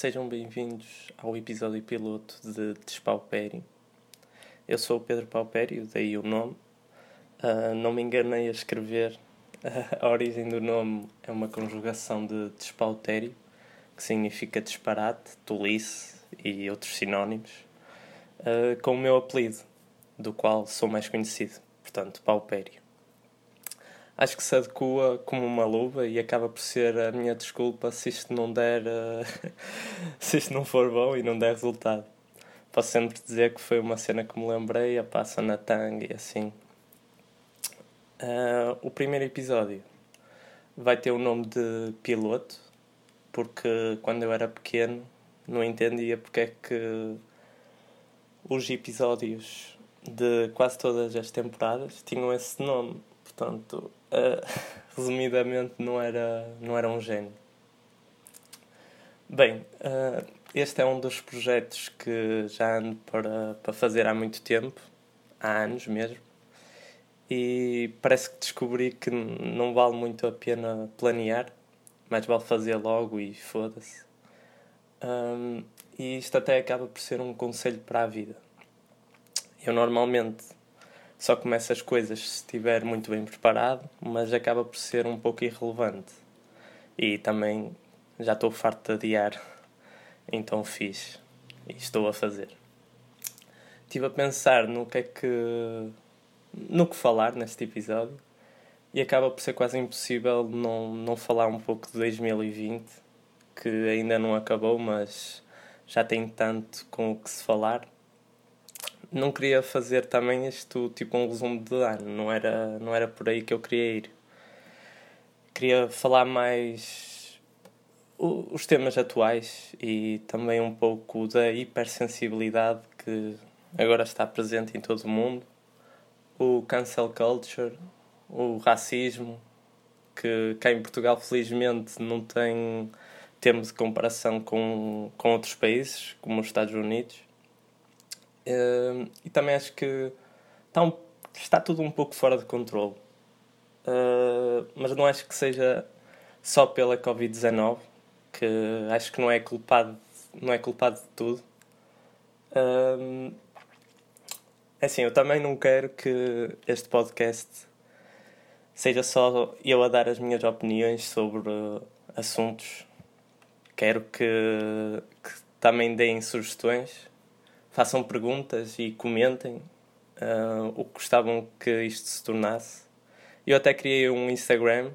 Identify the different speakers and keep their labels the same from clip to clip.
Speaker 1: Sejam bem-vindos ao episódio piloto de Despaupério. Eu sou o Pedro Paupério, daí o nome. Uh, não me enganei a escrever. a origem do nome é uma conjugação de despautério, que significa disparate, tolice e outros sinónimos, uh, com o meu apelido, do qual sou mais conhecido, portanto, Paupério acho que se adequa como uma luva e acaba por ser a minha desculpa se isto não der uh, se isto não for bom e não der resultado. Posso sempre dizer que foi uma cena que me lembrei a passa na tanga e assim. Uh, o primeiro episódio vai ter o nome de piloto porque quando eu era pequeno não entendia porque é que os episódios de quase todas as temporadas tinham esse nome. Portanto uh, resumidamente, não era, não era um gênio. Bem, uh, este é um dos projetos que já ando para, para fazer há muito tempo, há anos mesmo, e parece que descobri que não vale muito a pena planear, mais vale fazer logo e foda-se. Um, e isto até acaba por ser um conselho para a vida. Eu normalmente só começa as coisas se estiver muito bem preparado, mas acaba por ser um pouco irrelevante. E também já estou farto de adiar, então fiz e estou a fazer. Estive a pensar no que é que. no que falar neste episódio e acaba por ser quase impossível não, não falar um pouco de 2020, que ainda não acabou, mas já tem tanto com o que se falar não queria fazer também isto tipo um resumo de ano, não era, não era por aí que eu queria ir. Queria falar mais os temas atuais e também um pouco da hipersensibilidade que agora está presente em todo o mundo, o cancel culture, o racismo, que cá em Portugal felizmente não tem termos de comparação com, com outros países, como os Estados Unidos Uh, e também acho que está, um, está tudo um pouco fora de controle. Uh, mas não acho que seja só pela Covid-19, que acho que não é culpado, não é culpado de tudo. Uh, assim, eu também não quero que este podcast seja só eu a dar as minhas opiniões sobre assuntos. Quero que, que também deem sugestões façam perguntas e comentem uh, o que gostavam que isto se tornasse. Eu até criei um Instagram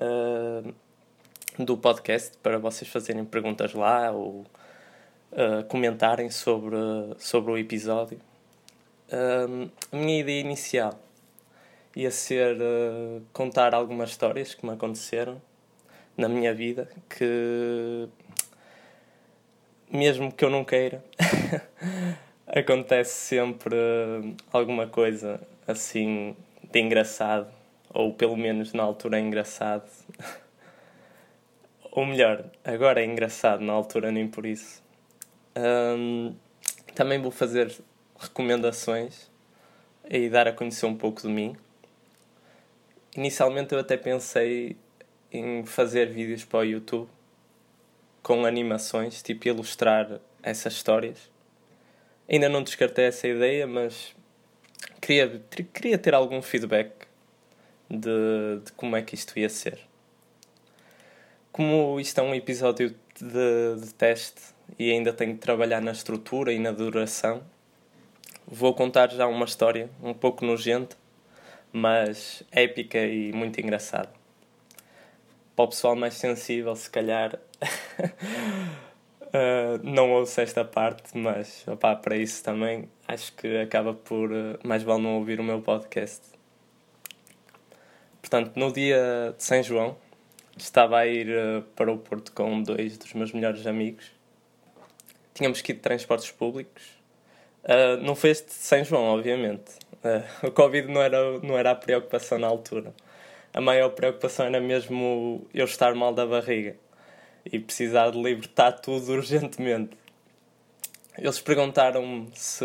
Speaker 1: uh, do podcast para vocês fazerem perguntas lá ou uh, comentarem sobre, sobre o episódio. a minha ideia inicial ia ser contar algumas histórias que me aconteceram na minha vida que mesmo que eu não queira, acontece sempre alguma coisa assim de engraçado, ou pelo menos na altura é engraçado. ou melhor, agora é engraçado, na altura nem por isso. Um, também vou fazer recomendações e dar a conhecer um pouco de mim. Inicialmente eu até pensei em fazer vídeos para o YouTube com animações, tipo ilustrar essas histórias. Ainda não descartei essa ideia, mas queria, queria ter algum feedback de, de como é que isto ia ser. Como isto é um episódio de, de teste e ainda tenho que trabalhar na estrutura e na duração, vou contar já uma história um pouco nojenta, mas épica e muito engraçada. Para o pessoal mais sensível, se calhar uh, não ouço esta parte, mas opá, para isso também acho que acaba por uh, mais vale não ouvir o meu podcast. Portanto, no dia de São João, estava a ir uh, para o Porto com dois dos meus melhores amigos. Tínhamos que ir de transportes públicos. Não foi este de São João, obviamente. O Covid não era, não era a preocupação na altura. A maior preocupação era mesmo eu estar mal da barriga e precisar de libertar tudo urgentemente. Eles perguntaram-me se,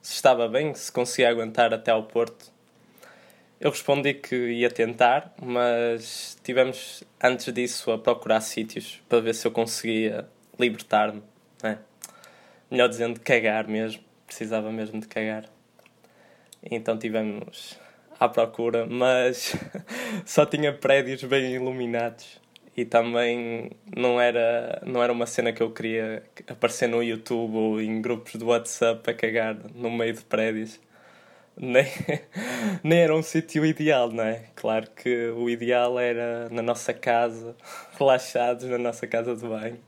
Speaker 1: se estava bem, se conseguia aguentar até ao Porto. Eu respondi que ia tentar, mas tivemos antes disso a procurar sítios para ver se eu conseguia libertar-me, né? melhor dizendo, cagar mesmo, precisava mesmo de cagar. Então tivemos à procura, mas só tinha prédios bem iluminados e também não era, não era uma cena que eu queria aparecer no YouTube ou em grupos de WhatsApp a cagar no meio de prédios. Nem, nem era um sítio ideal, não é? Claro que o ideal era na nossa casa, relaxados na nossa casa de banho.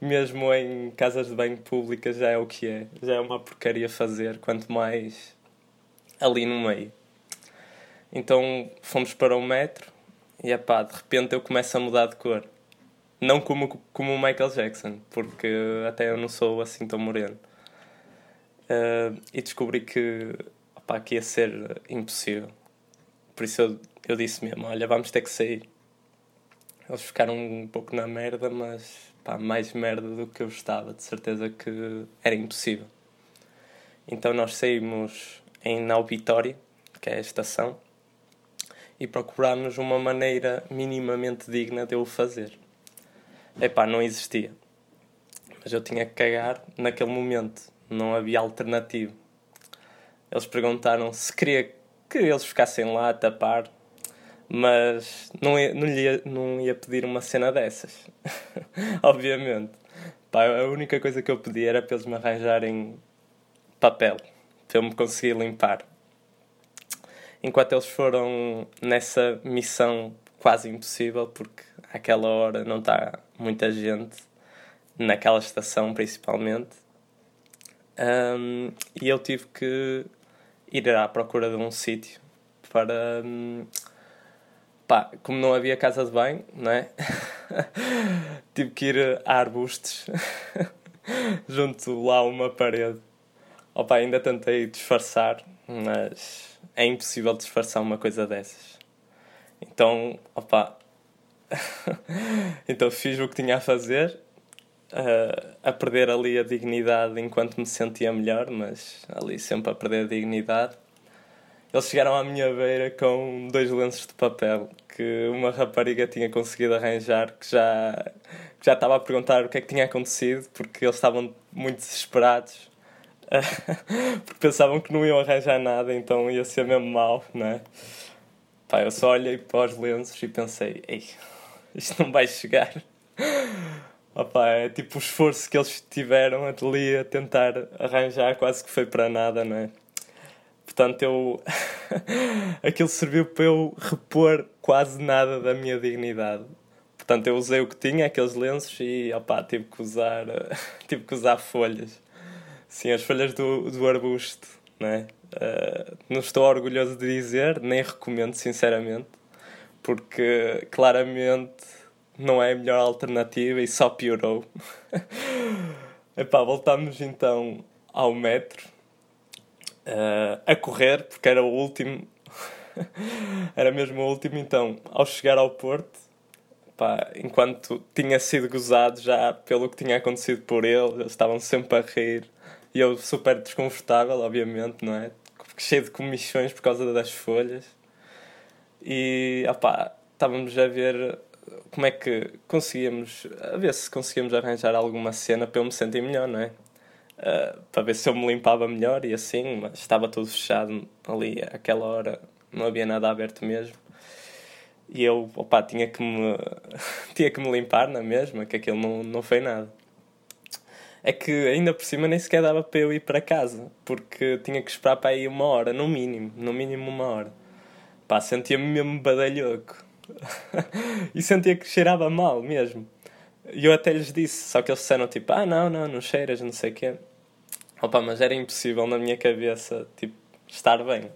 Speaker 1: Mesmo em casas de banho públicas já é o que é. Já é uma porcaria fazer, quanto mais ali no meio. Então fomos para o metro e é pá, de repente eu começo a mudar de cor. Não como, como o Michael Jackson, porque até eu não sou assim tão moreno. Uh, e descobri que, opá, que ia ser impossível. Por isso eu, eu disse mesmo: olha, vamos ter que sair. Eles ficaram um pouco na merda, mas pá, mais merda do que eu estava, de certeza que era impossível. Então nós saímos em Naubitória, que é a estação, e procurámos uma maneira minimamente digna de eu fazer. Epá, não existia. Mas eu tinha que cagar naquele momento. Não havia alternativa. Eles perguntaram se queria que eles ficassem lá a tapar, mas não ia, não ia, não ia pedir uma cena dessas. Obviamente. Pá, a única coisa que eu pedi era para eles me arranjarem papel, para eu me conseguir limpar enquanto eles foram nessa missão quase impossível, porque àquela hora não está muita gente, naquela estação principalmente. Um, e eu tive que ir à procura de um sítio para. Um, pá, como não havia casa de banho, não é? tive que ir a arbustos, junto lá a uma parede. Opa, ainda tentei disfarçar, mas é impossível disfarçar uma coisa dessas. Então, opa. então fiz o que tinha a fazer, uh, a perder ali a dignidade enquanto me sentia melhor, mas ali sempre a perder a dignidade. Eles chegaram à minha beira com dois lenços de papel que uma rapariga tinha conseguido arranjar, que já, que já estava a perguntar o que é que tinha acontecido, porque eles estavam muito desesperados porque pensavam que não iam arranjar nada, então ia ser mesmo mau, né? Pá, eu só olhei para os lenços e pensei, ei, isto não vai chegar. Opa, é tipo o esforço que eles tiveram ali a tentar arranjar, quase que foi para nada, não é? Portanto, eu. aquilo serviu para eu repor quase nada da minha dignidade. Portanto, eu usei o que tinha, aqueles lenços, e opa, tive que usar, tive que usar folhas. Sim, as folhas do, do arbusto, né? Uh, não estou orgulhoso de dizer, nem recomendo sinceramente, porque claramente não é a melhor alternativa e só piorou. Epá, voltamos então ao metro uh, a correr, porque era o último, era mesmo o último. Então, ao chegar ao Porto, epá, enquanto tinha sido gozado já pelo que tinha acontecido por ele, eles estavam sempre a rir e eu super desconfortável, obviamente, não é? Cheio de comissões por causa das folhas. E, opá, estávamos a ver como é que conseguíamos, a ver se conseguíamos arranjar alguma cena para eu me sentir melhor, não é? Uh, para ver se eu me limpava melhor e assim, mas estava tudo fechado ali àquela hora, não havia nada aberto mesmo. E eu, opá, tinha que me, tinha que me limpar na mesma, que aquilo não, não foi nada é que ainda por cima nem sequer dava para eu ir para casa, porque tinha que esperar para aí uma hora, no mínimo, no mínimo uma hora. Pá, sentia-me mesmo badalhoco. e sentia que cheirava mal mesmo. E eu até lhes disse, só que eles disseram tipo, ah não, não, não cheiras, não sei o quê. Opa, mas era impossível na minha cabeça, tipo, estar bem.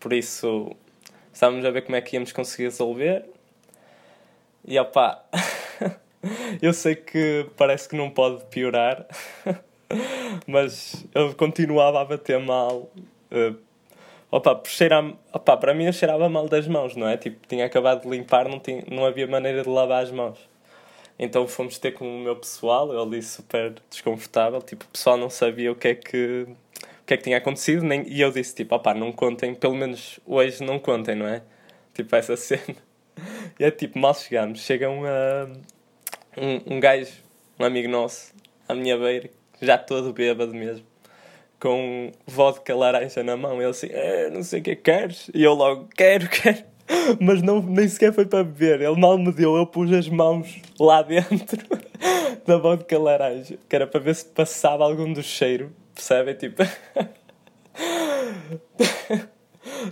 Speaker 1: Por isso, estávamos a ver como é que íamos conseguir resolver. E opá, Eu sei que parece que não pode piorar, mas ele continuava a bater mal. Uh, opa, cheirar, opa, para mim eu cheirava mal das mãos, não é? Tipo, tinha acabado de limpar, não, tinha, não havia maneira de lavar as mãos. Então fomos ter com o meu pessoal, eu ali super desconfortável, tipo, o pessoal não sabia o que é que, o que, é que tinha acontecido, nem, e eu disse, tipo, opá, não contem, pelo menos hoje não contem, não é? Tipo, essa cena. E é tipo, mal chegamos, chegam a, um, um gajo um amigo nosso, à minha beira, já todo bêbado mesmo, com vodka laranja na mão. Ele assim, eh, não sei o que queres? E eu logo, quero, quero. Mas não, nem sequer foi para beber. Ele mal me deu, eu pus as mãos lá dentro da vodka laranja, que era para ver se passava algum do cheiro, percebem? Tipo.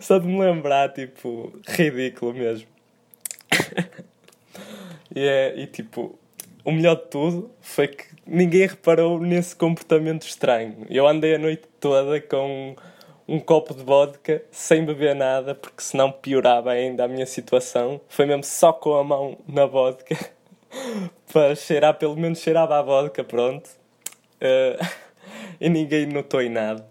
Speaker 1: Só de me lembrar, tipo, ridículo mesmo. e, é, e tipo, o melhor de tudo foi que ninguém reparou nesse comportamento estranho. Eu andei a noite toda com um copo de vodka sem beber nada, porque senão piorava ainda a minha situação. Foi mesmo só com a mão na vodka para cheirar, pelo menos cheirava a vodka, pronto. Uh, e ninguém notou em nada.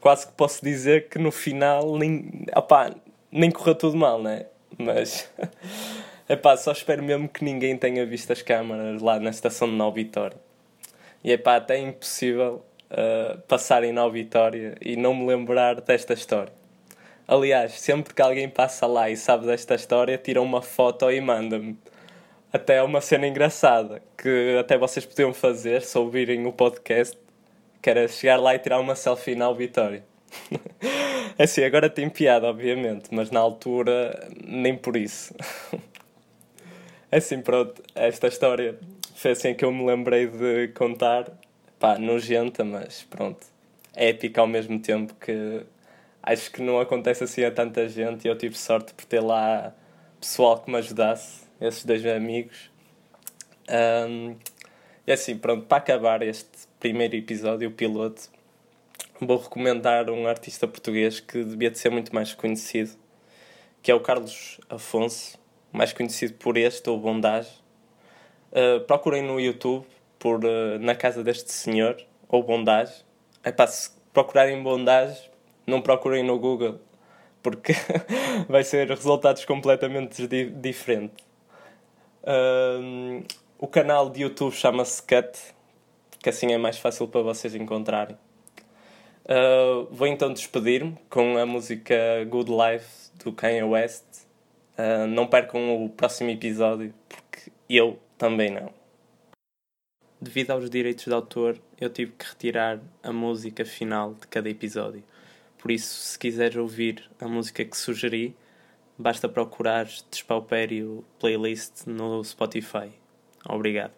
Speaker 1: Quase que posso dizer que no final nem, opá, nem correu tudo mal, né? Mas epá, só espero mesmo que ninguém tenha visto as câmaras lá na estação de Nova Vitória. E epá, até é impossível uh, passar em Nova Vitória e não me lembrar desta história. Aliás, sempre que alguém passa lá e sabe desta história, tira uma foto e manda-me. Até é uma cena engraçada que até vocês podiam fazer se ouvirem o podcast que era chegar lá e tirar uma selfie na é assim, agora tem piada, obviamente, mas na altura nem por isso. é assim, pronto, esta história foi assim que eu me lembrei de contar. Pá, nojenta, mas pronto, épica ao mesmo tempo que acho que não acontece assim a tanta gente e eu tive sorte por ter lá pessoal que me ajudasse, esses dois amigos. Um, e assim, pronto, para acabar este primeiro episódio, o piloto, vou recomendar um artista português que devia de ser muito mais conhecido, que é o Carlos Afonso, mais conhecido por este, ou Bondage. Uh, procurem no YouTube por uh, Na Casa deste Senhor, ou Bondage. Epá, se procurarem Bondage, não procurem no Google, porque vai ser resultados completamente di diferentes. Uh, o canal de YouTube chama-se Cut, que assim é mais fácil para vocês encontrarem. Uh, vou então despedir-me com a música Good Life do Kanye West. Uh, não percam o próximo episódio, porque eu também não. Devido aos direitos de autor, eu tive que retirar a música final de cada episódio. Por isso, se quiseres ouvir a música que sugeri, basta procurar Despaupério Playlist no Spotify. Obrigado.